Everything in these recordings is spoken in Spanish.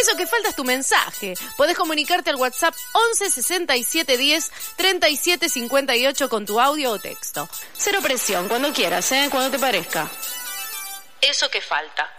Eso que falta es tu mensaje. Podés comunicarte al WhatsApp 11 67 10 37 58 con tu audio o texto. Cero presión, cuando quieras, ¿eh? Cuando te parezca. Eso que falta.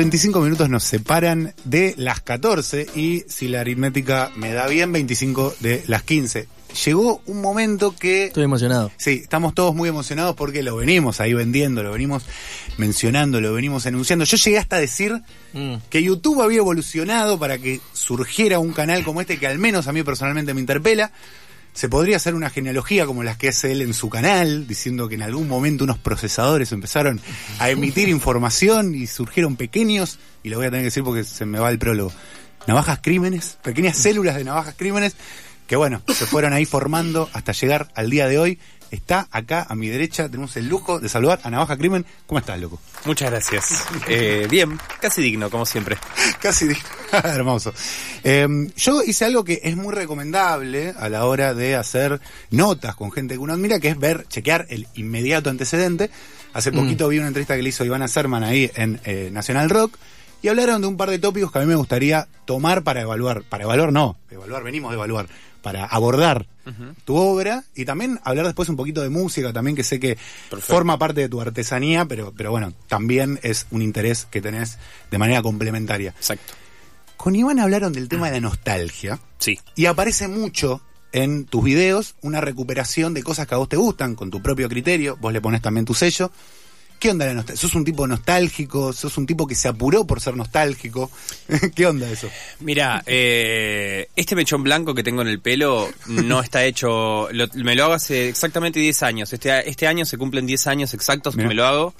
35 minutos nos separan de las 14 y si la aritmética me da bien, 25 de las 15. Llegó un momento que... Estoy emocionado. Sí, estamos todos muy emocionados porque lo venimos ahí vendiendo, lo venimos mencionando, lo venimos anunciando. Yo llegué hasta a decir Mm. que YouTube había evolucionado para que surgiera un canal como este que al menos a mí personalmente me interpela. Se podría hacer una genealogía como las que hace él en su canal, diciendo que en algún momento unos procesadores empezaron a emitir información y surgieron pequeños, y lo voy a tener que decir porque se me va el prólogo, navajas crímenes, pequeñas células de navajas crímenes, que bueno, se fueron ahí formando hasta llegar al día de hoy. Está acá a mi derecha, tenemos el lujo de saludar a Navaja Crimen. ¿Cómo estás, loco? Muchas gracias. Eh, bien, casi digno, como siempre. Casi di- hermoso. Eh, yo hice algo que es muy recomendable a la hora de hacer notas con gente que uno admira, que es ver, chequear el inmediato antecedente. Hace poquito vi una entrevista que le hizo Ivana Serman ahí en eh, Nacional Rock y hablaron de un par de tópicos que a mí me gustaría tomar para evaluar. Para evaluar no, evaluar, venimos de evaluar. Para abordar tu obra y también hablar después un poquito de música también que sé que forma parte de tu artesanía, pero, pero bueno, también es un interés que tenés de manera complementaria. Exacto. Con Iván hablaron del tema de la nostalgia Sí. y aparece mucho en tus videos una recuperación de cosas que a vos te gustan con tu propio criterio, vos le pones también tu sello. ¿Qué onda la nostalgia? ¿Sos un tipo nostálgico? ¿Sos un tipo que se apuró por ser nostálgico? ¿Qué onda eso? Mira, eh, este mechón blanco que tengo en el pelo no está hecho, lo- me lo hago hace exactamente 10 años. Este, este año se cumplen 10 años exactos que me lo hago.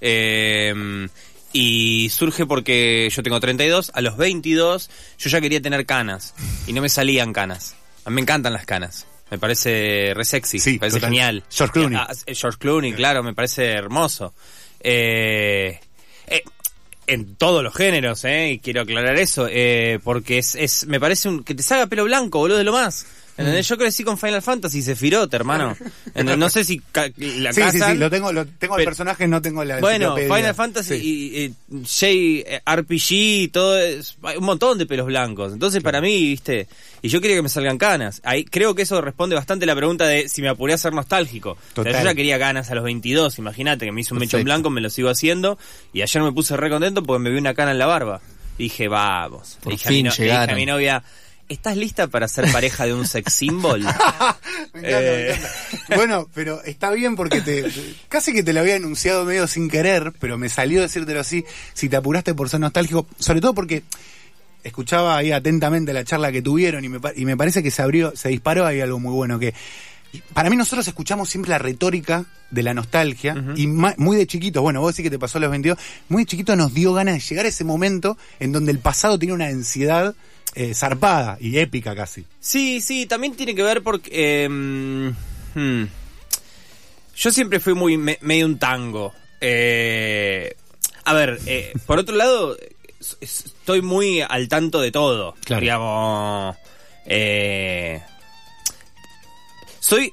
Eh, y surge porque yo tengo 32, a los 22 yo ya quería tener canas y no me salían canas. A mí me encantan las canas. Me parece re sexy, Sí, me parece total. genial. George Clooney. Ah, eh, George Clooney, claro, me parece hermoso. Eh, eh, en todos los géneros, ¿eh? Y quiero aclarar eso, eh, porque es, es, me parece un, que te salga pelo blanco, boludo, de lo más. ¿Entendés? Yo crecí con Final Fantasy, Sephiroth, hermano. ¿Entendés? No sé si la sí, sí, casan. sí, lo tengo, lo, tengo el personaje, no tengo la Bueno. Final Fantasy Sí. y, y JRPG, todo es, hay un montón de pelos blancos. Entonces, para mí, viste, y yo quería que me salgan canas. Ahí creo que eso responde bastante a la pregunta de si me apuré a ser nostálgico. O sea, Total. yo ya quería ganas a los 22, imagínate que me hizo un mechón blanco, me lo sigo haciendo y ayer me puse re contento porque me vi una cana en la barba. Dije, vamos. Por dije, a mi fin no- le dije a llegaron. mi novia, ¿estás lista para ser pareja de un sex symbol? Me encanta, me Eh. encanta. Bueno, pero está bien porque te, casi que te lo había anunciado medio sin querer, pero me salió decírtelo así, si te apuraste por ser nostálgico, sobre todo porque escuchaba ahí atentamente la charla que tuvieron y me, pa- y me parece que se abrió, se disparó ahí algo muy bueno que para mí nosotros escuchamos siempre la retórica de la nostalgia y muy de chiquitos, bueno, vos decís que te pasó a los 22, muy de chiquito nos dio ganas de llegar a ese momento en donde el pasado tiene una densidad eh, zarpada y épica casi. Sí, sí, también tiene que ver porque... eh, hmm. Yo siempre fui muy me- medio un tango. Eh, a ver, eh, por otro lado, es- es- estoy muy al tanto de todo. Claro. Digamos... eh, soy...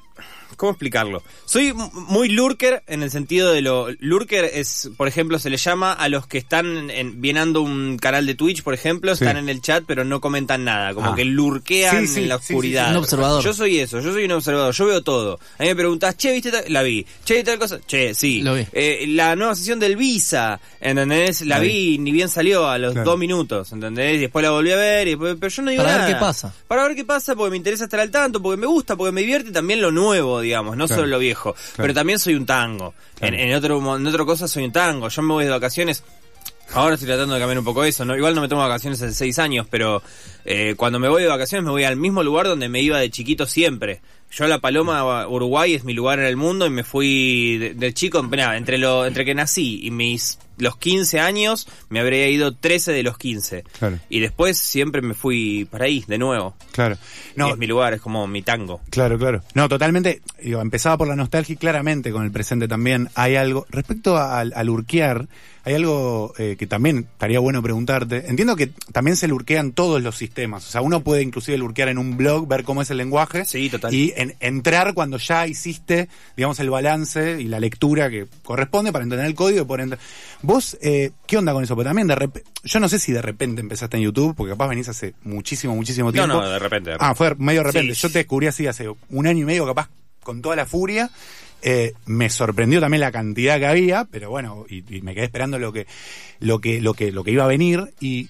¿Cómo explicarlo? Soy muy lurker en el sentido de lo... Lurker es, por ejemplo, se le llama a los que están en, vienando un canal de Twitch, por ejemplo, Sí. están en el chat pero no comentan nada, como Ah. que lurquean Sí, sí, en la oscuridad. Un observador. Yo soy eso, yo soy un observador, yo veo todo. A mí me preguntás, che, ¿viste tal? La vi. Che, tal cosa? Che, sí. Lo vi. Eh, la nueva sesión del Visa, ¿entendés? La La vi, ni bien salió a los Claro. dos minutos, ¿entendés? Y después la volví a ver, y después- pero yo no digo Para ver nada. qué pasa. Para ver qué pasa, porque me interesa estar al tanto, porque me gusta, porque me divierte también lo nuevo, digamos, no Claro. solo lo viejo. Pero también soy un tango. Claro. En, en otro, en otra cosa soy un tango. Yo me voy de vacaciones Ahora estoy tratando de cambiar un poco eso, ¿no? Igual no me tomo vacaciones hace seis años, pero eh, cuando me voy de vacaciones me voy al mismo lugar donde me iba de chiquito siempre. Yo la Paloma, Uruguay es mi lugar en el mundo y me fui de, de chico, nada, entre lo, entre que nací y mis los 15 años me habría ido 13 de los 15. Claro. Y después siempre me fui para ahí, de nuevo. Claro. No, es mi lugar, es como mi tango. Claro, claro. No, totalmente. Digo, empezaba por la nostalgia y claramente con el presente también hay algo. Respecto al, al urquear, hay algo eh, que también estaría bueno preguntarte. Entiendo que también se lurquean todos los sistemas. O sea, uno puede inclusive lurquear en un blog, ver cómo es el lenguaje. Sí, total. Y en- entrar cuando ya hiciste, digamos, el balance y la lectura que corresponde para entender el código y poder entrar. Vos, eh, ¿qué onda con eso? Porque también de repente, yo no sé si de repente empezaste en YouTube, porque capaz venís hace muchísimo, muchísimo No, tiempo. no, de repente. de Ah, fue medio de repente. Sí. Yo te descubrí así hace un año y medio, capaz, con toda la furia. Eh, me sorprendió también la cantidad que había, pero bueno, y, y me quedé esperando lo que, lo que, lo que, lo que iba a venir y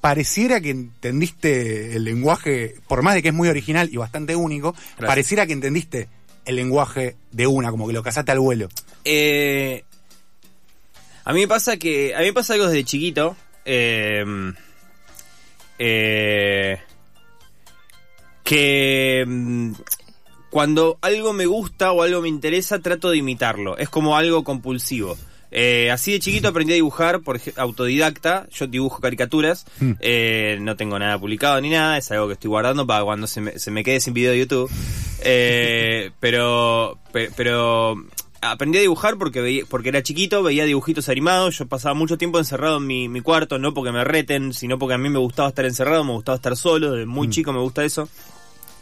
pareciera que entendiste el lenguaje, por más de que es muy original y bastante único, Gracias. pareciera que entendiste el lenguaje de una, como que lo casaste al vuelo. Eh, a mí me pasa que. A mí me pasa algo desde chiquito. eh, eh, que. mm, Cuando algo me gusta o algo me interesa, trato de imitarlo. Es como algo compulsivo. Eh, así de chiquito aprendí a dibujar por autodidacta. Yo dibujo caricaturas. Mm. Eh, no tengo nada publicado ni nada. Es algo que estoy guardando para cuando se me, se me quede sin video de YouTube. Eh, pero, pe- pero aprendí a dibujar porque veía, porque era chiquito, veía dibujitos animados. Yo pasaba mucho tiempo encerrado en mi, mi cuarto, no porque me reten, sino porque a mí me gustaba estar encerrado, me gustaba estar solo. Desde muy chico me gusta eso.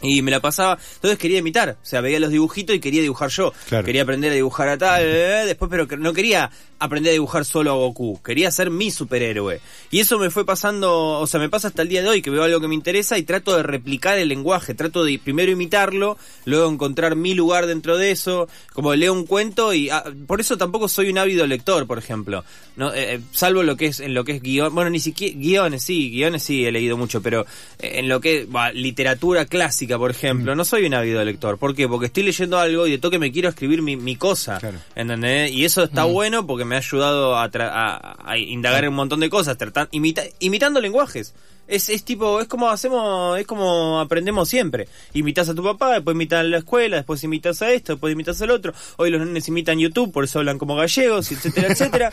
Y me la pasaba, entonces quería imitar, o sea, veía los dibujitos y quería dibujar yo. Claro. Quería aprender a dibujar a tal, eh, después, pero no quería aprender a dibujar solo a Goku, quería ser mi superhéroe. Y eso me fue pasando, o sea, me pasa hasta el día de hoy, que veo algo que me interesa y trato de replicar el lenguaje, trato de primero imitarlo, luego encontrar mi lugar dentro de eso, como leo un cuento y ah, por eso tampoco soy un ávido lector, por ejemplo. No, Eh, eh, salvo lo que es en lo que es guion, bueno, ni siquiera guiones sí, guiones sí he leído mucho, pero eh, en lo que es bah, literatura clásica, por ejemplo, no soy un ávido lector. ¿Por qué? Porque estoy leyendo algo y de toque me quiero escribir mi, mi cosa. Claro. ¿entendés? Y eso está bueno porque me ha ayudado a, tra- a- a indagar en un montón de cosas, tratan- imita- imitando lenguajes. Es, es tipo, es como hacemos, es como aprendemos siempre. Imitas a tu papá, después imitas a la escuela, después imitas a esto, después imitas al otro. Hoy los nenes imitan YouTube, por eso hablan como gallegos, etcétera, etcétera.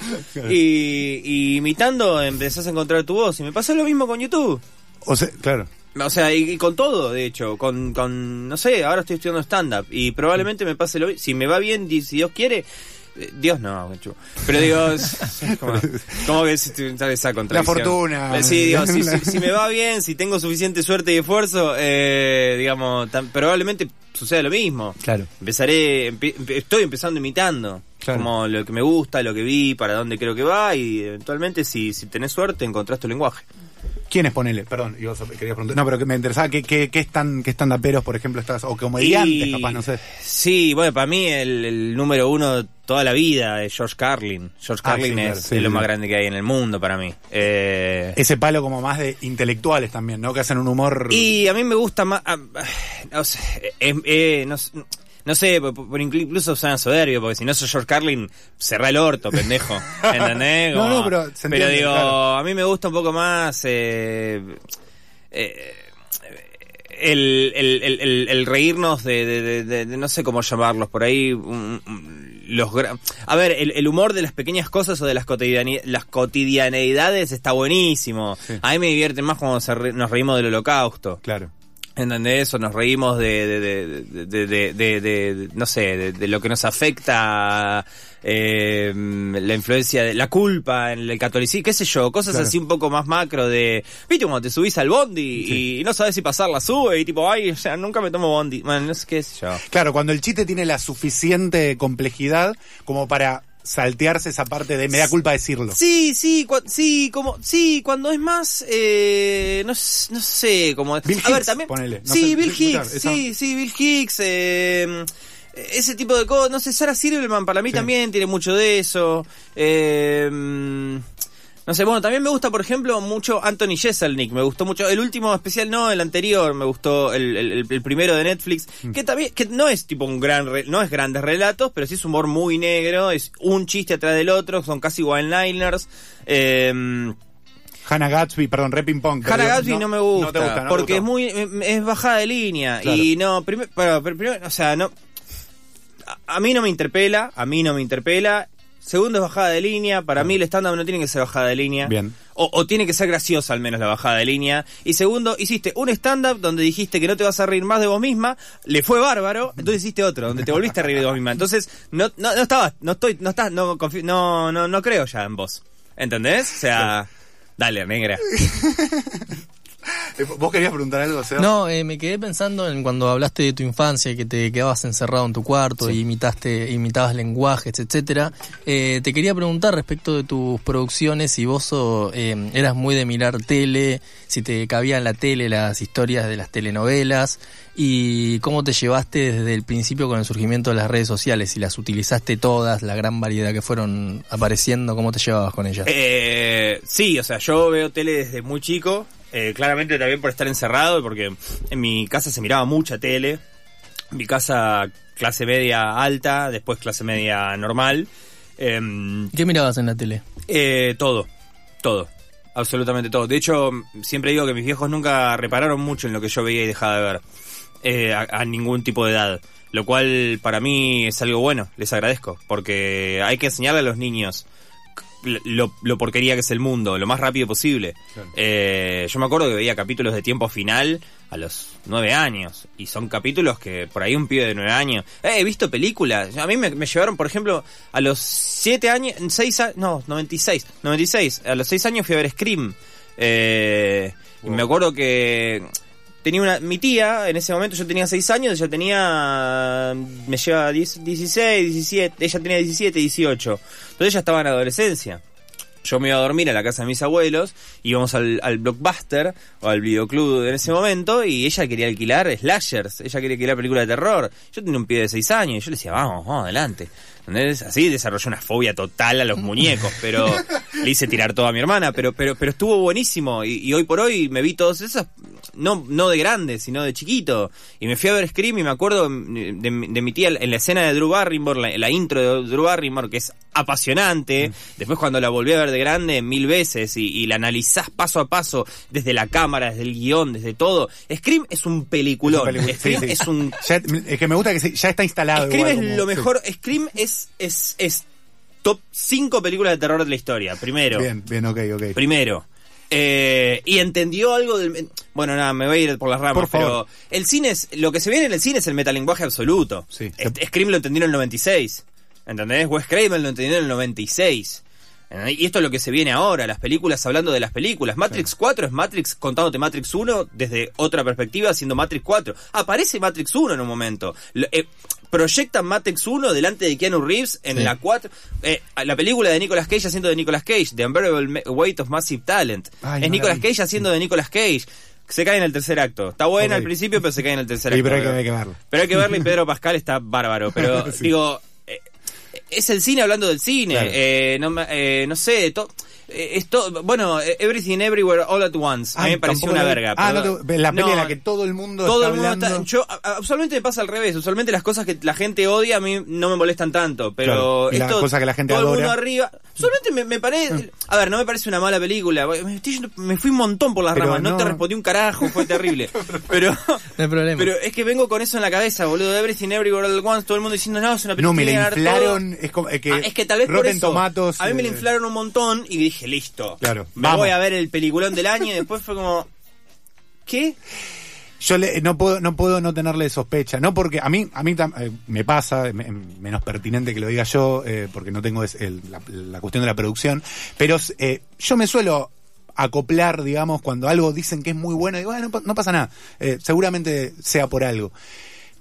y, y imitando empezás a encontrar tu voz. Y me pasa lo mismo con YouTube. O sea, claro. O sea, y, y con todo, de hecho, con, con, no sé, ahora estoy estudiando stand-up y probablemente me pase lo mismo. Si me va bien, si Dios quiere, Dios no, pero digo, como, como que esa contradicción. fortuna. Eh, Sí, digo, si, si- si me va bien, si tengo suficiente suerte y esfuerzo, eh, digamos, tam- probablemente suceda lo mismo. Claro. Empezaré, empe- empe- estoy empezando imitando. Claro. Como lo que me gusta, lo que vi, para dónde creo que va y eventualmente si, si tenés suerte encontrás tu lenguaje. ¿Quiénes ponele? Perdón, yo quería preguntar. No, pero que me interesaba, ¿qué, qué, qué están, qué por ejemplo, estás? O comediantes, Y- capaz, no sé. Sí, bueno, para mí el, el número uno de toda la vida es George Carlin. George Ah, Carlin sí, es, sí, es lo más grande que hay en el mundo para mí. Eh, Ese palo como más de intelectuales también, ¿no? Que hacen un humor... y a mí me gusta más... ah, ah, eh, eh, no, s- no sé, por, por incluso suena soberbio, porque si no soy George Carlin, cerrá el orto, pendejo. ¿Entendés? No, Como- no, pero se Pero entiende, digo, claro. a mí me gusta un poco más... eh, eh, el, el, el, reírnos de, de- de- de- de no sé cómo llamarlos por ahí un- los a ver el, el humor de las pequeñas cosas o de las cotidiani- las cotidianeidades está buenísimo Sí. a mí me divierte más cuando se re- nos reímos del holocausto Claro. ¿Entendés? O nos reímos de, de, de, de, de- de- de- no sé, de, de lo que nos afecta, eh, la influencia de la culpa en el catolicismo, qué sé yo, cosas Claro. así un poco más macro de, viste cuando te subís al bondi y no sabes si pasar la sube y tipo, ay, ya nunca me tomo bondi, bueno, no sé qué sé yo. Claro, cuando el chiste tiene la suficiente complejidad como para saltearse esa parte de me da culpa decirlo. Sí, sí, sí, como, sí, cuando es más, eh, no, no sé, como, Bill a ver, también, ponele, no sí, sé, Bill Hicks, esa- sí, sí, Bill Hicks, eh, ese tipo de cosas, no sé, Sarah Silverman para mí Sí. también tiene mucho de eso, eh, no sé, bueno, también me gusta, por ejemplo, mucho Anthony Jeselnik, me gustó mucho, el último especial no, el anterior, me gustó el, el- primero de Netflix, Mm. que también, que no es tipo un gran, re- no es grandes relatos, pero sí es humor muy negro, es un chiste atrás del otro, son casi one-liners, eh, Hannah Gatsby, perdón, Repin Punk. Hannah Gatsby no, me gusta, no te gusta, no te porque es muy es bajada de línea Claro. y no primero o sea no a, a mí no me interpela a mí no me interpela segundo es bajada de línea para mí el stand up no tiene que ser bajada de línea. Bien. o, o tiene que ser graciosa al menos la bajada de línea. Y segundo hiciste un stand up donde dijiste que no te vas a reír más de vos misma le fue bárbaro entonces hiciste otro donde te volviste a reír de vos misma. Entonces no no, no estabas no estoy no estás no confío- no no no creo ya en vos. ¿entendés? o sea dale negra ¿Vos querías preguntar algo, Seba? No, eh, me quedé pensando en cuando hablaste de tu infancia y que te quedabas encerrado en tu cuarto y imitaste, imitabas lenguajes, etcétera. Eh, te quería preguntar respecto de tus producciones si vos so- eh, eras muy de mirar tele, si te cabía en la tele las historias de las telenovelas y cómo te llevaste desde el principio con el surgimiento de las redes sociales, si las utilizaste todas, la gran variedad que fueron apareciendo, cómo te llevabas con ellas. Eh, sí, o sea, yo veo tele desde muy chico. Eh, claramente también por estar encerrado, porque en mi casa se miraba mucha tele. Mi casa clase media alta, después clase media normal. Em, ¿Qué mirabas en la tele? eh, todo, todo, absolutamente todo. De hecho, siempre digo que mis viejos nunca repararon mucho en lo que yo veía y dejaba de ver, eh, a, a ningún tipo de edad. Lo cual para mí es algo bueno, les agradezco, porque hay que enseñarle a los niños lo, lo porquería que es el mundo, lo más rápido posible. Claro. Eh, yo me acuerdo que veía capítulos de tiempo final a los nueve años, y son capítulos que por ahí un pibe de nueve años. Eh, he visto películas, a mí me, me llevaron, por ejemplo, a los siete años, seis años, no, 96, 96, a los seis años fui a ver Scream. Eh, y me acuerdo que tenía una mi tía en ese momento yo tenía 6 años ella tenía me lleva 10 16 17 ella tenía 17 18 entonces ella estaba en adolescencia yo me iba a dormir a la casa de mis abuelos, íbamos al, al blockbuster o al videoclub en ese momento y ella quería alquilar slashers, ella quería alquilar películas de terror. Yo tenía un pie de 6 años y yo le decía, vamos, vamos, adelante. ¿Entendés? Así desarrolló una fobia total a los muñecos, pero le hice tirar todo a mi hermana, pero pero pero estuvo buenísimo y, y hoy por hoy me vi todos esos, no no de grande, sino de chiquito. Y me fui a ver Scream y me acuerdo de, de mi tía en la escena de Drew Barrymore, la, la intro de Drew Barrymore, que es apasionante. Después cuando la volví a ver de grande mil veces y, y la analizás paso a paso, desde la cámara, desde el guion, desde todo. Scream es un peliculón. Es un Scream sí, sí. es un Ya- es que me gusta que se- ya está instalado. Scream igual es como- lo sí. mejor. Scream es, es, es top 5 películas de terror de la historia. Primero. Bien, bien, ok, ok. Primero. Eh, y entendió algo del... Bueno, nada, me voy a ir por las ramas, Por favor. pero el cine es... Lo que se viene en el cine es el metalenguaje absoluto. Sí. Scream lo entendió en el 96. ¿Entendés? Wes Craven lo entendió en el 96. ¿Entendés? Y esto es lo que se viene ahora, las películas hablando de las películas. Matrix 4 es Matrix contándote Matrix 1 desde otra perspectiva, siendo Matrix 4. Aparece Matrix 1 en un momento. Eh, proyectan Matrix 1 delante de Keanu Reeves en Sí. la 4. eh, la película de Nicolas Cage haciendo de Nicolas Cage, The Unbearable Weight of Massive Talent. Ay, es no Nicolas. Cage haciendo de Nicolas Cage. Se cae en el tercer acto. Está buena al principio, pero se cae en el tercer Sí, acto. pero hay que- hay que verla. Pero hay que verla y Pedro Pascal está bárbaro. Pero Sí. digo, eh, es el cine hablando del cine. Claro. Eh, no, eh, no sé, to- eh, esto, bueno, Everything Everywhere All at Once. a mí me pareció una verga. Ah, no te- la peli en la que todo el mundo todo está el mundo hablando. está. Yo, a- a- usualmente me pasa al revés. Usualmente las cosas que la gente odia a mí no me molestan tanto. Pero Claro, las cosas que la gente todo el mundo arriba. Usualmente me, me parece. A ver, no me parece una mala película. Me, estoy yendo- me fui un montón por las Pero ramas. No, no- te respondí un carajo. Fue terrible. pero. No hay problema. Pero es que vengo con eso en la cabeza, boludo. Everything Everywhere All Once. Todo el mundo diciendo, no, es una película. No, me la inflaron. Es, como, es que, Ah, es que tal vez por eso. Tomatoes, a mí me la eh, inflaron un montón y dije, listo. Claro, Me vamos. voy a ver el peliculón del año y después fue como. ¿Qué? Yo le- no puedo no puedo no tenerle sospecha, no porque a mí a mí tam- eh, me pasa me- menos pertinente que lo diga yo eh, porque no tengo es el- la, la cuestión de la producción, pero eh, yo me suelo acoplar, digamos, cuando algo dicen que es muy bueno, digo, "Ah, no, pa- no pasa nada, eh, seguramente sea por algo.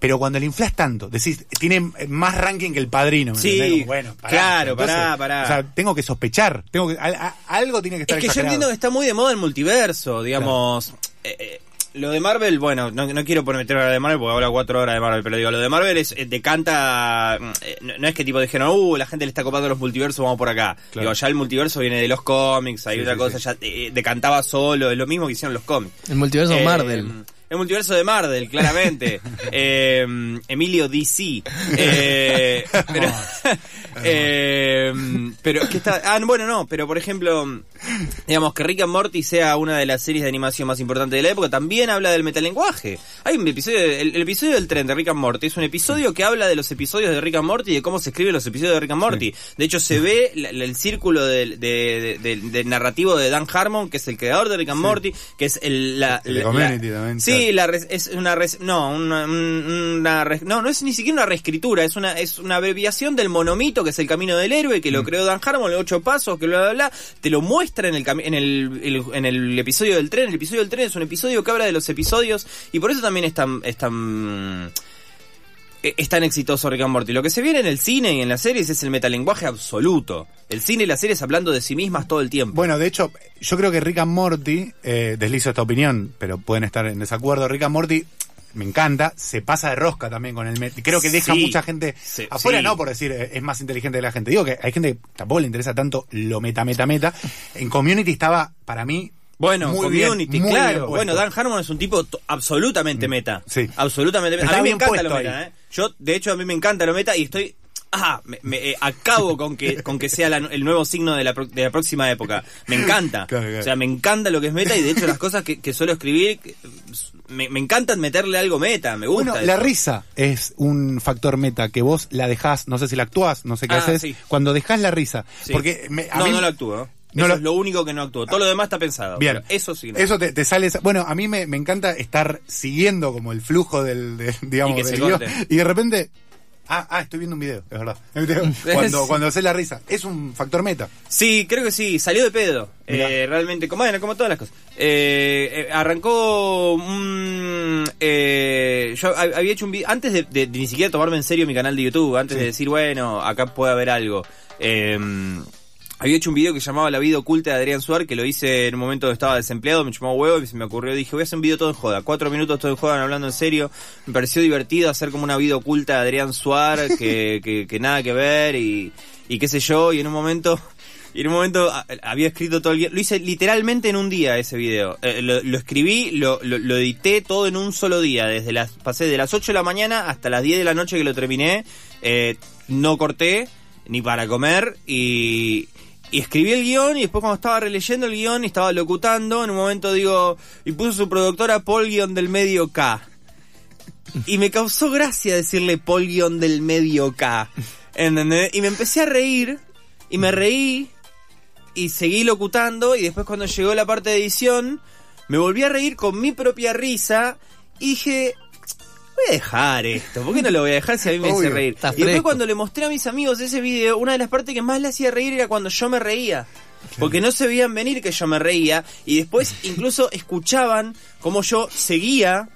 Pero cuando le inflas tanto, decís, tiene más ranking que el padrino. ¿me Sí? Como, bueno, pará. claro, pará, pará. O sea, tengo que sospechar, tengo que, a- algo tiene que estar Es que yo entiendo que está muy de moda el multiverso, digamos. Eh, eh, lo de Marvel, bueno, no, no quiero meter a de Marvel porque habla cuatro horas de Marvel, pero digo, lo de Marvel es eh, decanta. eh, no, no es que tipo dijeron, uh, la gente le está copando los multiversos, vamos por acá. Claro. Digo, ya el multiverso viene de los cómics, hay Sí, otra sí, cosa, sí. ya eh, decantaba solo, es lo mismo que hicieron los cómics. El multiverso Eh, Marvel. El multiverso de Marvel, claramente. Eh, Emilio DC. Eh, pero, eh, pero que está. Ah, bueno, no, pero por ejemplo, digamos que Rick and Morty sea una de las series de animación más importantes de la época, también habla del metalenguaje. Hay un episodio, el, el episodio del tren de Rick and Morty es un episodio que habla de los episodios de Rick and Morty y de cómo se escriben los episodios de Rick and Morty. De hecho, se ve la- la- el círculo del de, de- narrativo de Dan Harmon, que es el creador de Rick and Morty, que es el, la, la- la- también, Sí, la res- es una res- no, una, un- una res- no, no es ni siquiera una reescritura, es una es una abreviación del monomito que es el camino del héroe que lo Mm. creó Dan Harmon, los ocho pasos, que bla bla bla, te lo muestra en el en el, el- en el episodio del tren, el episodio del tren es un episodio que habla de los episodios y por eso también es tan es tan es tan exitoso Rick and Morty. Lo que se viene en el cine y en las series es el metalenguaje absoluto. El cine y las series hablando de sí mismas todo el tiempo. Bueno, de hecho, yo creo que Rick and Morty, eh, deslizo esta opinión, pero pueden estar en desacuerdo. Rick and Morty me encanta, se pasa de rosca también con el met- Creo que deja Sí. mucha gente Sí, afuera, sí. no por decir eh, es más inteligente que la gente. Digo que hay gente que tampoco le interesa tanto lo meta, meta, meta. En Community estaba, para mí, Bueno, muy bien, community, muy bien claro. puesto. Bueno, Dan Harmon es un tipo absolutamente meta. sí. Absolutamente meta. Está A mí me encanta puesto lo meta, ahí. ¿eh? Yo, de hecho, a mí me encanta lo meta y estoy. Ah, me, me, eh, acabo con que con que sea la- el nuevo signo de la, pro- de la próxima época. Me encanta. Claro, claro. O sea, me encanta lo que es meta y de hecho las cosas que, que suelo escribir me, me encantan meterle algo meta. Me gusta. Bueno, la risa es un factor meta que vos la dejás, no sé si la actuás, no sé qué Ah, haces, sí. cuando dejás la risa. Sí. Porque me- a no, mí- no lo actúo. No eso lo- es lo único que no actúo. Todo lo demás está pensado. Bien. Eso sí. no. Eso te, te sale. Bueno, a mí me, me encanta estar siguiendo como el flujo del, de- digamos, Y que del y de repente. Ah, ah, estoy viendo un video, es verdad. Cuando, cuando haces la risa. Es un factor meta. Sí, creo que sí, salió de pedo. Eh, realmente, como, bueno, como todas las cosas. Eh, eh, arrancó un... eh, yo hab- había hecho un video, antes de, de- de ni siquiera tomarme en serio mi canal de YouTube, antes de decir, bueno, acá puede haber algo. eh, había hecho un video que llamaba La vida oculta de Adrián Suar, que lo hice en un momento que estaba desempleado, me chumó huevo y se me ocurrió, dije, voy a hacer un video todo en joda, cuatro minutos todo en joda, hablando en serio. Me pareció divertido hacer como una vida oculta de Adrián Suar, que, que, que nada que ver y, y qué sé yo, y en un momento... Y en un momento había escrito todo el guion. Lo hice literalmente en un día ese video. Eh, lo, lo escribí, lo, lo, lo edité todo en un solo día. Desde las, pasé de las 8 de la mañana hasta las 10 de la noche que lo terminé. Eh, no corté ni para comer y, y escribí el guion y después cuando estaba releyendo el guion y estaba locutando, en un momento digo, y puso su productora Paul guion del medio K. Y me causó gracia decirle Paul guion del medio K. ¿Entendés? Y me empecé a reír y me reí y seguí locutando y después cuando llegó la parte de edición me volví a reír con mi propia risa y dije voy a dejar esto, ¿por qué no lo voy a dejar si a mí me hace Obvio. reír? Está Y después cuando le mostré a mis amigos ese video, una de las partes que más le hacía reír era cuando yo me reía. Porque no se veían venir que yo me reía y después incluso escuchaban como yo seguía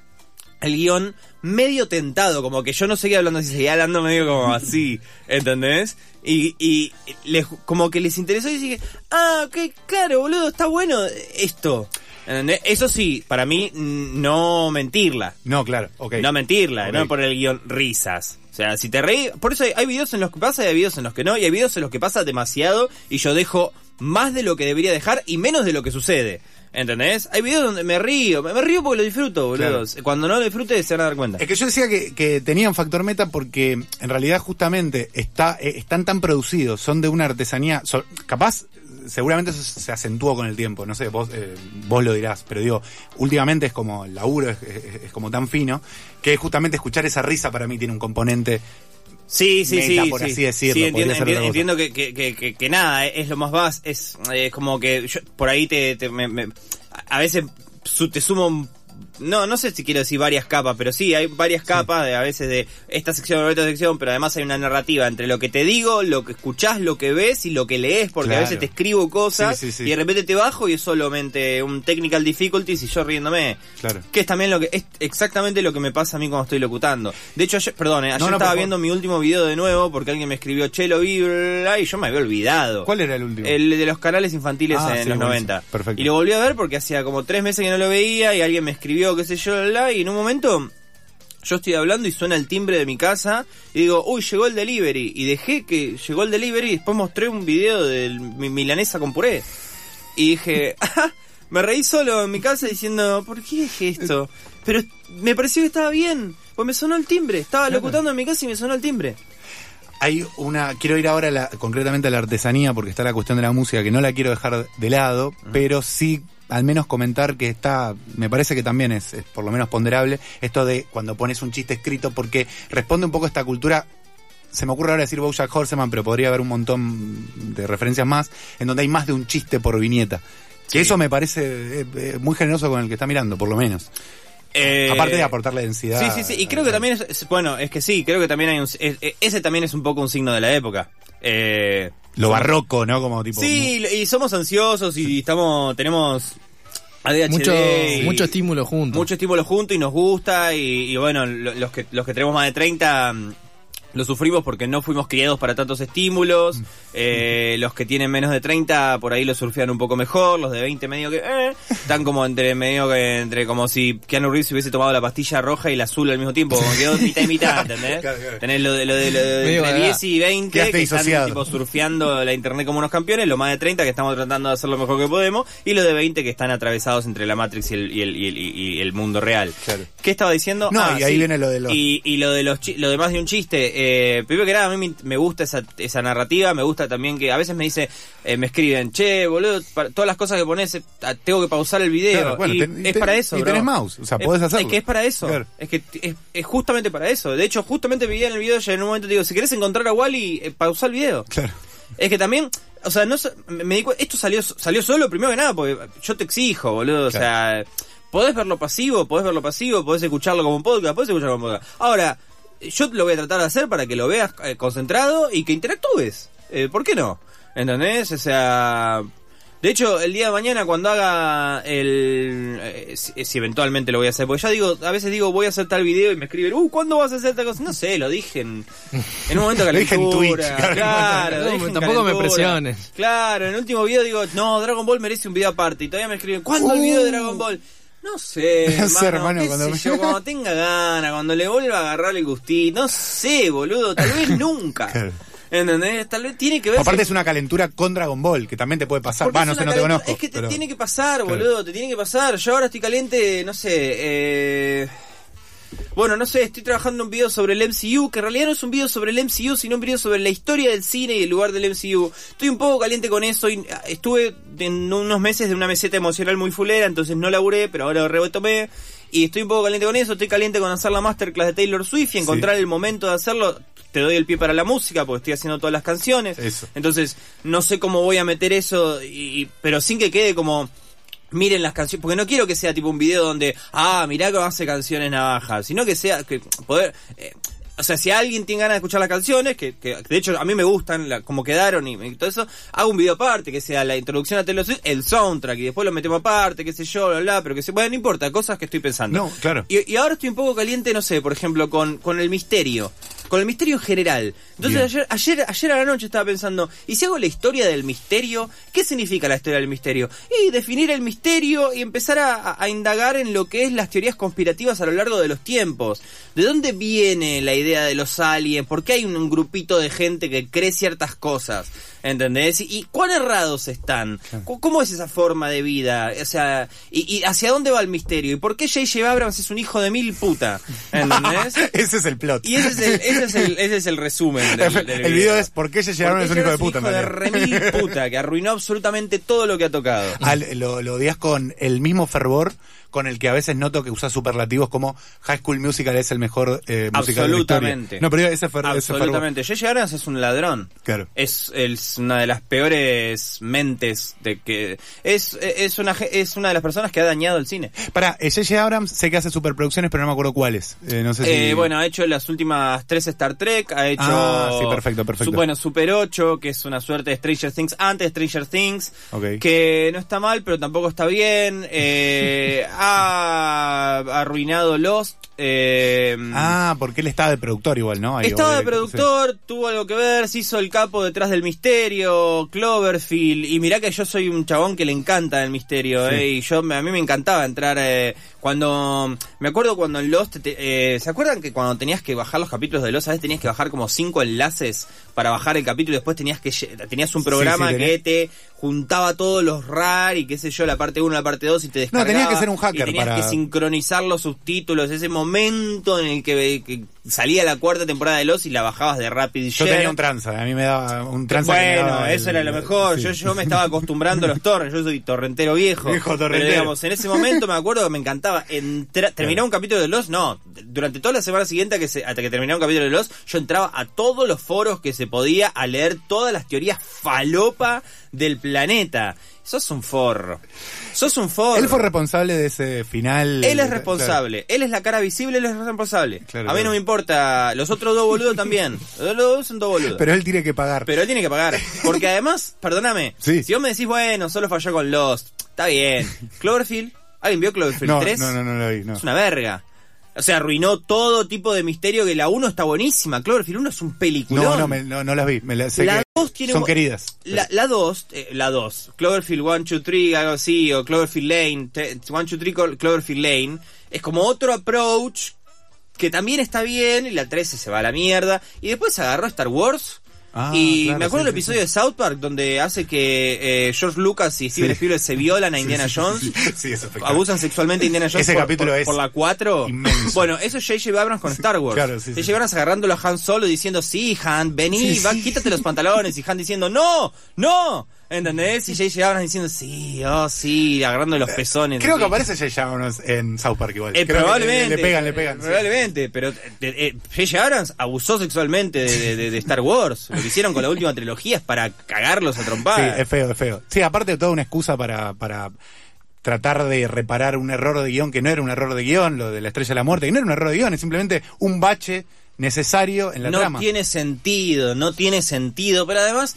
el guion medio tentado, como que yo no seguía hablando así, seguía hablando medio como así, ¿entendés? Y, y les, como que les interesó y dije, ah, ok, claro, boludo, está bueno esto. ¿Entendés? Eso sí, para mí, no mentirla. No, claro, ok. No mentirla, no poner el guion risas. O sea, si te reí, por eso hay, hay videos en los que pasa y hay videos en los que no, y hay videos en los que pasa demasiado y yo dejo más de lo que debería dejar y menos de lo que sucede. ¿Entendés? Hay videos donde me río, me, me río porque lo disfruto, boludo. Claro. Cuando no lo disfrute se van a dar cuenta. Es que yo decía que, que tenían factor meta porque en realidad justamente está, eh, están tan producidos, son de una artesanía, son- capaz seguramente eso se acentuó con el tiempo, no sé, vos, eh, vos lo dirás, pero digo, últimamente es como el laburo, es, es- es como tan fino, que justamente escuchar esa risa para mí tiene un componente Sí, sí, meta, sí. por sí. así decirlo, Sí, entiendo, que, que, que, que- nada, eh, es lo más vas, es, es como que yo por ahí te, te- me- me- a veces te sumo un- no, no sé si quiero decir varias capas, pero sí, hay varias capas de, a veces de esta sección o esta sección, pero además hay una narrativa entre lo que te digo, lo que escuchás, lo que ves y lo que lees, porque a veces te escribo cosas Sí, sí, sí. y de repente te bajo y es solamente un technical difficulties y yo riéndome. Claro. Que es también lo que es exactamente lo que me pasa a mí cuando estoy locutando. De hecho, ayer, perdón, eh, ayer No, no, por estaba viendo mi último video de nuevo porque alguien me escribió Chelo vi bla, bla, bla", y yo me había olvidado. ¿Cuál era el último? El de los canales infantiles Ah, en los buenísimo. 90. Perfecto. Y lo volví a ver porque hacía como tres meses que no lo veía y alguien me escribió, qué sé yo, bla, bla, y en un momento yo estoy hablando y suena el timbre de mi casa y digo, uy, llegó el delivery. Y dejé que llegó el delivery y después mostré un video de mi milanesa con puré. Y dije, "Ah, Me reí solo en mi casa diciendo, ¿por qué dije esto? Pero me pareció que estaba bien, pues me sonó el timbre. Estaba locutando en mi casa y me sonó el timbre. Hay una, quiero ir ahora a la- concretamente a la artesanía porque está la cuestión de la música que no la quiero dejar de lado, pero sí al menos comentar que está, me parece que también es, es por lo menos ponderable esto de cuando pones un chiste escrito porque responde un poco a esta cultura se me ocurre ahora decir Bojack Horseman, pero podría haber un montón de referencias más, en donde hay más de un chiste por viñeta. Que Sí. eso me parece eh, eh, muy generoso con el que está mirando, por lo menos. Eh, Aparte de aportarle densidad. Sí, sí, sí. Y creo que también es, es- bueno, es que sí, creo que también hay un, es- ese también es un poco un signo de la época. Eh, Lo barroco, ¿no? Como tipo. sí, y somos ansiosos y estamos, tenemos ADHD Mucho, y- mucho estímulo junto. mucho estímulo junto y nos gusta y, y bueno, lo- los que los que tenemos más de 30 mm, lo sufrimos porque no fuimos criados para tantos estímulos. Eh, los que tienen menos de 30 por ahí lo surfean un poco mejor. Los de 20 medio que eh, están como entre medio que entre como si Keanu Reeves hubiese tomado la pastilla roja y la azul al mismo tiempo, como quedó mitad y mitad, ¿entendés? Claro, claro. Tenés lo de lo de, lo de Medio entre gaga. 10 y 20 Quedaste que están disociado. tipo surfeando la internet como unos campeones, lo más de 30 que estamos tratando de hacer lo mejor que podemos, y los de 20 que están atravesados entre la Matrix y el, y el, y el, y el mundo real. Claro. ¿Qué estaba diciendo? No, y ahí viene lo de los- Y, y lo de los chi- lo demás de un chiste. Eh, primero que nada, a mí me, gusta esa, esa narrativa, me gusta también que a veces me dice, eh, me escriben, che, boludo, para- todas las cosas que pones, eh, tengo que pausar el video. Claro, bueno, y ten- es ten- para eso, y bro. tenés mouse, o sea, Es- podés hacerlo. Es que es para eso. Claro. Es que es, es justamente para eso. De hecho, justamente vi en el video, ya en un momento te digo, si querés encontrar a Wally, eh, pausa el video. Claro. Es que también, o sea, no me di esto salió salió solo primero que nada porque yo te exijo, boludo, o sea, podés verlo pasivo, podés verlo pasivo, podés escucharlo como un podcast, podés escucharlo como un podcast. Ahora, yo lo voy a tratar de hacer para que lo veas eh, concentrado y que interactúes. Eh, ¿Por qué no? ¿Entendés? O sea, de hecho, el día de mañana cuando haga el... eh, si, si eventualmente lo voy a hacer, porque ya digo, a veces digo, voy a hacer tal video y me escriben, uh, ¿cuándo vas a hacer tal cosa? No sé, lo dije en, en un momento de Lo dije en. Twitch, claro. claro, No, dije tampoco me presiones. Claro, en el último video digo, no, Dragon Ball merece un video aparte. Y todavía me escriben, ¿cuándo el video de Dragon Ball? No sé, No sé, hermano, cuando- yo, cuando tenga gana, cuando le vuelva a agarrar el gustito, no sé, boludo, tal vez nunca. Claro. ¿Entendés? Tal vez tiene que ver Aparte es una calentura con Dragon Ball, que también te puede pasar. Va, no sé, no te conozco. Es que te pero- tiene que pasar, Claro. boludo, te tiene que pasar. Yo ahora estoy caliente, no sé, eh... Bueno, no sé, estoy trabajando un video sobre el MCU, que en realidad no es un video sobre el MCU, sino un video sobre la historia del cine y el lugar del MCU. Estoy un poco caliente con eso y ah, estuve en unos meses de una meseta emocional muy fulera, entonces no laburé, pero ahora retomé. Y estoy un poco caliente con eso, estoy caliente con hacer la masterclass de Taylor Swift y encontrar el momento de hacerlo. Te doy el pie para la música porque estoy haciendo todas las canciones. Eso. Entonces, no sé cómo voy a meter eso, y, pero sin que quede como... Miren las canciones, porque no quiero que sea tipo un video donde, ah, mirá cómo hace canciones navajas, sino que sea, que poder, eh, o sea, si alguien tiene ganas de escuchar las canciones, que, que de hecho a mí me gustan, la, como quedaron y, y todo eso, hago un video aparte, que sea la introducción a Taylor Swift, el soundtrack, y después lo metemos aparte, qué sé yo, bla, bla, pero que se, bueno, no importa, cosas que estoy pensando. No, claro. Y, y ahora estoy un poco caliente, no sé, por ejemplo, con, con el misterio. Con el misterio en general. Entonces ayer, ayer, ayer a la noche estaba pensando, ¿y si hago la historia del misterio? ¿Qué significa la historia del misterio? Y definir el misterio y empezar a, indagar en lo que es las teorías conspirativas a lo largo de los tiempos. ¿De dónde viene la idea de los aliens? ¿Por qué hay un, un grupito de gente que cree ciertas cosas? ¿Entendés? ¿Y, cuán errados están? ¿Cómo- ¿Cómo es esa forma de vida? O sea, ¿y, y hacia dónde va el misterio? ¿Y por qué J.J. Abrams es un hijo de mil puta? ¿Entendés? ese es el plot. Y ese es el, ese es el, ese es el resumen del, del el video es ¿Por qué se llegaron un hijo de puta? hijo de remil puta, que arruinó absolutamente todo lo que ha tocado. Lo, lo odias con el mismo fervor con el que a veces noto que usas superlativos como High School Musical es el mejor eh, musical de la. Absolutamente. No, pero ese, fer- ese fervor. Absolutamente. J.J. Abrams es un ladrón. Claro. Es, es una de las peores mentes de que es es una es una de las personas que ha dañado el cine. Para, J.J. Abrams sé que hace superproducciones, pero no me acuerdo cuáles. Eh, no sé si... Eh, bueno, ha hecho las últimas tres Star Trek, ha hecho... Ah, sí, perfecto, perfecto. su- bueno, Super 8, que es una suerte de Stranger Things antes de Stranger Things, que no está mal, pero tampoco está bien. Eh, ha, arruinado Lost. Eh, Ah, porque él estaba de productor igual, ¿no? Ahí, Estaba de productor, tuvo algo que ver, se hizo el capo detrás del misterio, Cloverfield, y mirá que yo soy un chabón que le encanta el misterio, Sí. eh, y yo a mí me encantaba entrar eh, cuando me acuerdo cuando en Lost, te- ¿se acuerdan que cuando tenías que bajar los capítulos de Lost, a veces tenías que bajar como cinco enlaces para bajar el capítulo y después tenías que tenías un programa sí, que te juntaba todos los RAR y qué sé yo, la parte 1, la parte 2 y te No, descargaba. tenías que ser un y hacker tenías para- que sincronizar los subtítulos, ese momento en el que, que salía la cuarta temporada de Lost y la bajabas de Rapid Yo Share. tenía un tranza, a mí me daba un tranza. que me Bueno, daba eso el- era lo mejor. sí. Yo, yo me estaba acostumbrando a los torres. Yo soy torrentero viejo. Viejo torrentero. Pero digamos, en ese momento me acuerdo que me encantaba entra- un capítulo de Lost. No, durante toda la semana siguiente que se- hasta que terminaba un capítulo de Lost, yo entraba a todos los foros que se podía a leer todas las teorías falopa del planeta. Sos un forro. Sos un forro. Él fue responsable de ese final. Él es Claro. responsable. Él es la cara visible, él es responsable. Claro, a mí no me importa. Los otros dos boludos también. Los otros dos son dos boludos. Pero él tiene que pagar. Pero él tiene que pagar. Porque además, perdóname, Sí. si vos me decís, bueno, solo falló con Lost, está bien. Cloverfield, ¿alguien vio Cloverfield no, 3? no, no, no lo vi, no. Es una verga. O sea, arruinó todo tipo de misterio que la 1 está buenísima. Cloverfield 1 es un peliculón. No, no, me- no, no las vi. Me la, sé La que dos tiene son queridas. La, la 2, eh, la 2, Cloverfield 1, 2, 3, algo así, o Cloverfield Lane, 1, 2, 3, Cloverfield Lane, es como otro approach que también está bien, y la 13 se va a la mierda, y después agarró Star Wars. Ah, y claro, me acuerdo sí, del episodio sí. de South Park donde hace que eh, George Lucas y Steven. Spielberg se violan a Indiana Jones. es. Abusan sexualmente a Indiana Jones Ese por, capítulo por- es por la 4. inmenso. Bueno, eso es J.J. Abrams con Star Wars. Claro, J.J. Abrams agarrándolo a Han Solo diciendo, sí, Han, vení, va, quítate los pantalones. Y Han diciendo, no, no. ¿Entendés? Y J.J. Abrams diciendo, sí, oh, sí, agarrando los pezones. Creo que Sí. aparece J.J. Abrams en South Park igual. Eh, Creo que probablemente. Le, le pegan, le pegan. sí. Probablemente, pero eh, eh, J.J. Abrams abusó sexualmente de, de- de- de Star Wars. Lo que hicieron con la última trilogía es para cagarlos a Sí, trompadas. es feo, es feo. Sí, aparte de toda una excusa para, para tratar de reparar un error de guion que no era un error de guion, lo de la estrella de la muerte, que no era un error de guion, es simplemente un bache necesario en la no trama. tiene sentido, no tiene sentido, pero además...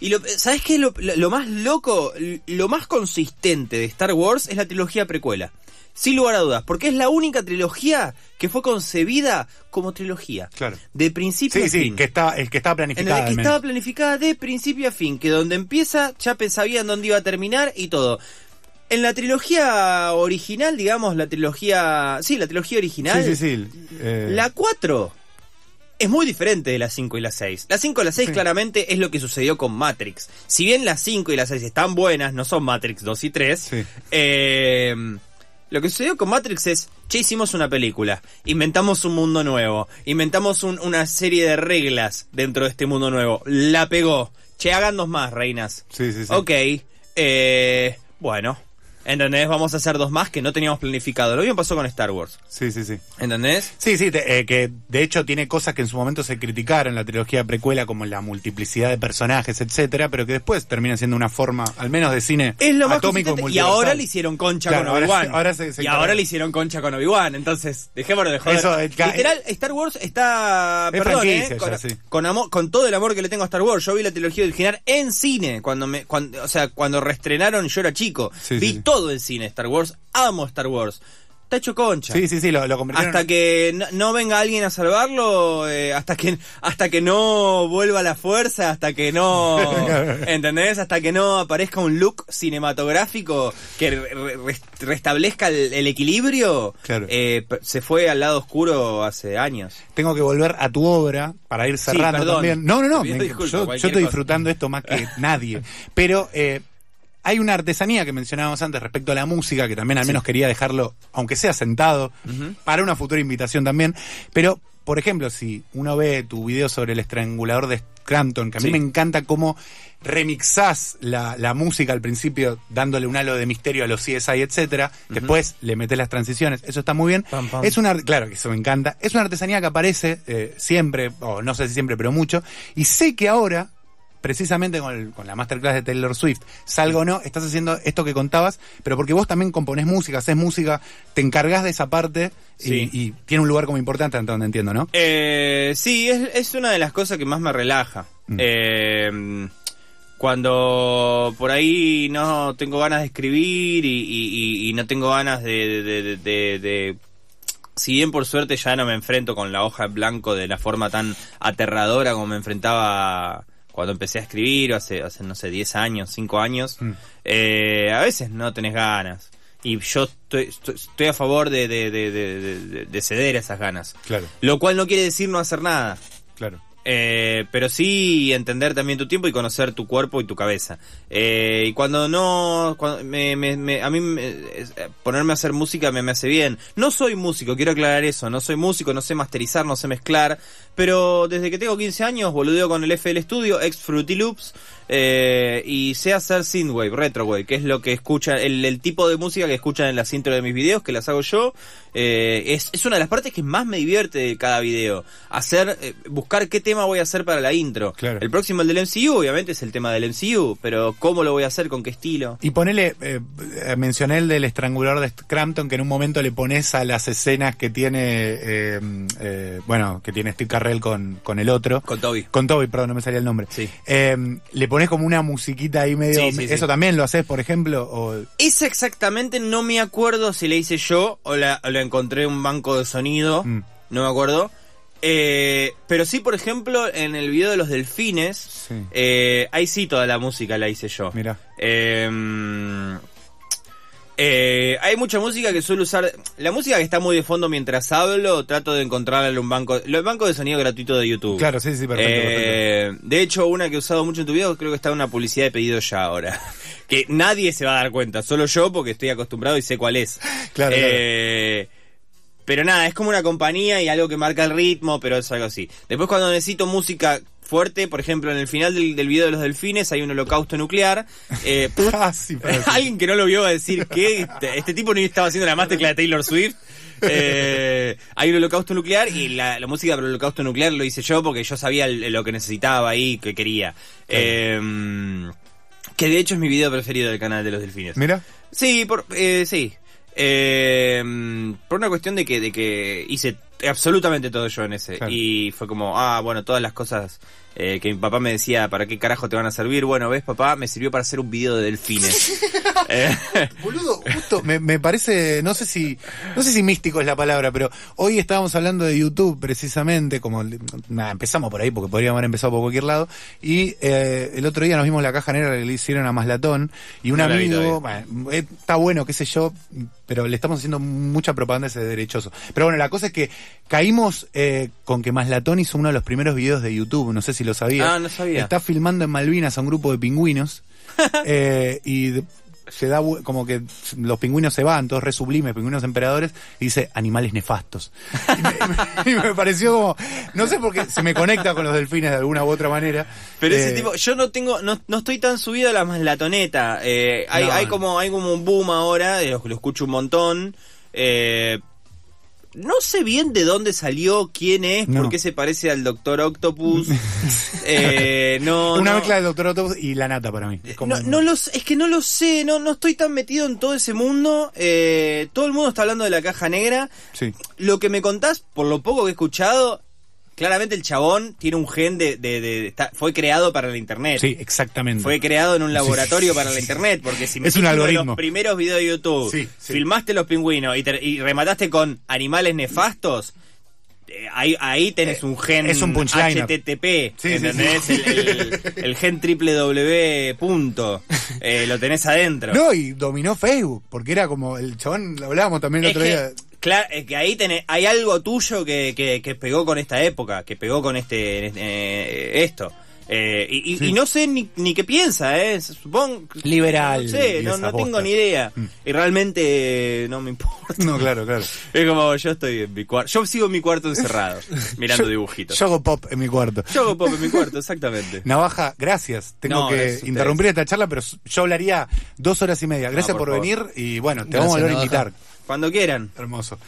Y lo, ¿Sabes qué? Lo, más loco, lo más consistente de Star Wars es la trilogía precuela. Sin lugar a dudas, porque es la única trilogía que fue concebida como trilogía. Claro. De principio Sí, a sí, fin. que está, el que estaba En planificado. el que estaba planificada de principio a fin, que donde empieza ya sabían dónde iba a terminar y todo. En la trilogía original, digamos, la trilogía... Sí, la trilogía original. Sí, sí, sí. eh, La 4 es muy diferente de la 5 y la 6. La 5 y la 6 Sí. claramente es lo que sucedió con Matrix. Si bien la 5 y la 6 están buenas, no son Matrix 2 y 3, Sí. eh, lo que sucedió con Matrix es, che, hicimos una película, inventamos un mundo nuevo, inventamos un- una serie de reglas dentro de este mundo nuevo, la pegó, che, hagan dos más, reinas. Sí, sí, sí. Ok, eh, bueno, ¿entendés? Vamos a hacer dos más que no teníamos planificado. Lo mismo pasó con Star Wars, Sí, sí, sí. ¿entendés? Sí, sí, te- eh, que de hecho tiene cosas que en su momento se criticaron en la trilogía precuela, como la multiplicidad de personajes, etcétera, pero que después termina siendo una forma, al menos de cine Es lo más atómico. Y ahora le hicieron concha Claro, con Obi-Wan. ahora se- se y encarga. ahora le hicieron concha con Obi-Wan. Entonces, dejémonos de joder. Eso, eh, Literal, Star Wars está. Es perdón, eh, con, sí. con amor, con todo el amor que le tengo a Star Wars. Yo vi la trilogía original en cine. Cuando me, cuando, o sea, cuando reestrenaron, yo era chico. Sí, vi sí, sí. Todo en cine Star Wars. Amo Star Wars. Está hecho concha. Sí, sí, sí, lo, lo convirtieron- Hasta que no, no venga alguien a salvarlo, eh, hasta que hasta que no vuelva la fuerza, hasta que no, ¿entendés? Hasta que no aparezca un look cinematográfico que re- re- restablezca el, el equilibrio, Claro. eh, se fue al lado oscuro hace años. Tengo que volver a tu obra para ir cerrando también. No, no, no, me- disculpas, yo, estoy cosa. disfrutando esto más que nadie. Pero eh, hay una artesanía que mencionábamos antes respecto a la música, que también al menos quería dejarlo, aunque sea sentado, para una futura invitación también. Pero, por ejemplo, si uno ve tu video sobre el estrangulador de Crampton, que a mí me encanta cómo remixás la, la música al principio, dándole un halo de misterio a los CSI, etcétera. Después le metes las transiciones, eso está muy bien. Pam, pam. Es una, claro que eso me encanta. Es una artesanía que aparece eh, siempre, o no sé si siempre, pero mucho. Y sé que ahora, precisamente con, el- con la masterclass de Taylor Swift, salgo o no, estás haciendo esto que contabas, pero porque vos también componés música, haces música, te encargás de esa parte y- Sí. y, tiene un lugar como importante, hasta donde entiendo, ¿no? Eh, sí, es, es una de las cosas que más me relaja. Mm. Eh, cuando por ahí no tengo ganas de escribir y, y- y- y no tengo ganas de, de- de- de- de si bien por suerte ya no me enfrento con la hoja en blanco de la forma tan aterradora como me enfrentaba cuando empecé a escribir, o hace, hace no sé, 10 años, 5 años, Mm. eh, a veces no tenés ganas. Y yo estoy, estoy, estoy a favor de, de, de, de- de- de ceder a esas ganas. Claro, Lo cual no quiere decir no hacer nada. claro. Eh, pero sí entender también tu tiempo y conocer tu cuerpo y tu cabeza. Eh, y cuando no, cuando me, me- me- a mí eh, ponerme a hacer música me, me hace bien. No soy músico, quiero aclarar eso. No soy músico, no sé masterizar, no sé mezclar. Pero desde que tengo 15 años boludeo con el FL Studio, ex Fruity Loops, eh, y sé hacer synthwave, retrowave, que es lo que escuchan, el, el tipo de música que escuchan en las intro de mis videos, que las hago yo. Eh, es, es una de las partes que más me divierte de cada video. Hacer, eh, buscar qué tema voy a hacer para la intro. Claro. El próximo, el del MCU, obviamente es el tema del MCU, pero ¿cómo lo voy a hacer? ¿Con qué estilo? Y ponele, mencioné el del estrangulador de Crampton, que en un momento le pones a las escenas que tiene, bueno, que tiene Steve Carrell con, con el otro. Con Toby. Con Toby, perdón, no me salía el nombre. Sí. Le pones como una musiquita ahí medio. Sí, sí, sí. ¿Eso también lo haces, por ejemplo? O, Esa exactamente no me acuerdo si la hice yo o la, o la encontré en un banco de sonido. Mm. No me acuerdo. Eh, pero sí, por ejemplo, en el video de los delfines, Sí. eh, ahí sí toda la música la hice yo. Mira. Eh, eh, hay mucha música que suelo usar. La música que está muy de fondo mientras hablo, trato de encontrarla en un banco. Los bancos de sonido gratuito de YouTube. Claro, sí, sí, perfecto. Eh, De hecho, una que he usado mucho en tu video, creo que está en una publicidad de pedido ya ahora. Que nadie se va a dar cuenta, solo yo porque estoy acostumbrado y sé cuál es. Claro, Eh, Pero nada, es como una compañía y algo que marca el ritmo, pero es algo así. Después cuando necesito música fuerte, por ejemplo, en el final del, del video de los delfines hay un holocausto nuclear. Eh, Ah, sí. Alguien que no lo vio va a decir que este, este tipo ni estaba haciendo la masterclass de Taylor Swift. Eh, hay un holocausto nuclear y la, la música para el holocausto nuclear lo hice yo porque yo sabía el- lo que necesitaba ahí, que quería. Eh, que de hecho es mi video preferido del canal de los delfines. Mira. Sí, por, sí. Por una cuestión de que, de que hice absolutamente todo yo en ese. Claro. Y fue como, ah, bueno, todas las cosas eh, que mi papá me decía, ¿para qué carajo te van a servir? Bueno, ves, papá, me sirvió para hacer un video de delfines. Eh, Boludo, me, me parece, no sé si, no sé si místico es la palabra, pero hoy estábamos hablando de YouTube precisamente, como nada, empezamos por ahí porque podríamos haber empezado por cualquier lado, y eh, el otro día nos vimos la caja negra que le hicieron a Maslatón, y un No amigo, bueno, eh, está bueno, qué sé yo, pero le estamos haciendo mucha propaganda a ese derechoso. Pero bueno, la cosa es que caímos eh, con que Maslatón hizo uno de los primeros videos de YouTube, no sé si lo sabía. Ah, no sabía. Está filmando en Malvinas a un grupo de pingüinos. eh, y de- se da como que los pingüinos se van, todos re sublimes, pingüinos emperadores, y dice animales nefastos. Y me, y me pareció como, no sé por qué se me conecta con los delfines de alguna u otra manera. Pero ese Eh, tipo, yo no tengo, no, no estoy tan subido a la maslatoneta. Eh, hay, No, hay como, hay como un boom ahora, eh, lo, lo escucho un montón. Eh, no sé bien de dónde salió, quién es, No. por qué se parece al Doctor Octopus. Eh, no, una no. mezcla del Doctor Octopus y la nata para mí. Es como- No, no es que no lo sé, no, no estoy tan metido en todo ese mundo. Eh, todo el mundo está hablando de la caja negra. Sí. Lo que me contás, por lo poco que he escuchado, claramente el chabón tiene un gen de... de- de- está- fue creado para la internet. Sí, exactamente. Fue creado en un laboratorio Sí. para la internet, porque si me Es un algoritmo. los primeros videos de YouTube, Sí, sí. filmaste los pingüinos y, te- y remataste con animales nefastos, eh, ahí, ahí tenés un gen es un. HTTP, Sí, sí, ¿entendés? El, el- el gen triple W punto, eh, lo tenés adentro. No, y dominó Facebook, porque era como el chabón, lo hablábamos también el es otro que, día. Claro, es que ahí tenés, hay algo tuyo que, que, que pegó con esta época, que pegó con este eh, esto. Eh, y, y- Sí. y no sé ni, ni qué piensa, ¿eh? Supongo. Liberal No sé, no, tengo ni idea. Mm. Y realmente eh, no me importa. No, claro, claro. Es como yo estoy en mi cuarto. Yo sigo en mi cuarto encerrado, mirando Yo- dibujitos. Yo hago pop en mi cuarto. Yo hago pop en mi cuarto, exactamente. Navaja, gracias. Tengo No, que interrumpir esta charla, pero yo hablaría dos horas y media. Gracias por por, venir y bueno, te Gracias, vamos a volver a Navaja. invitar. Cuando quieran. Hermoso.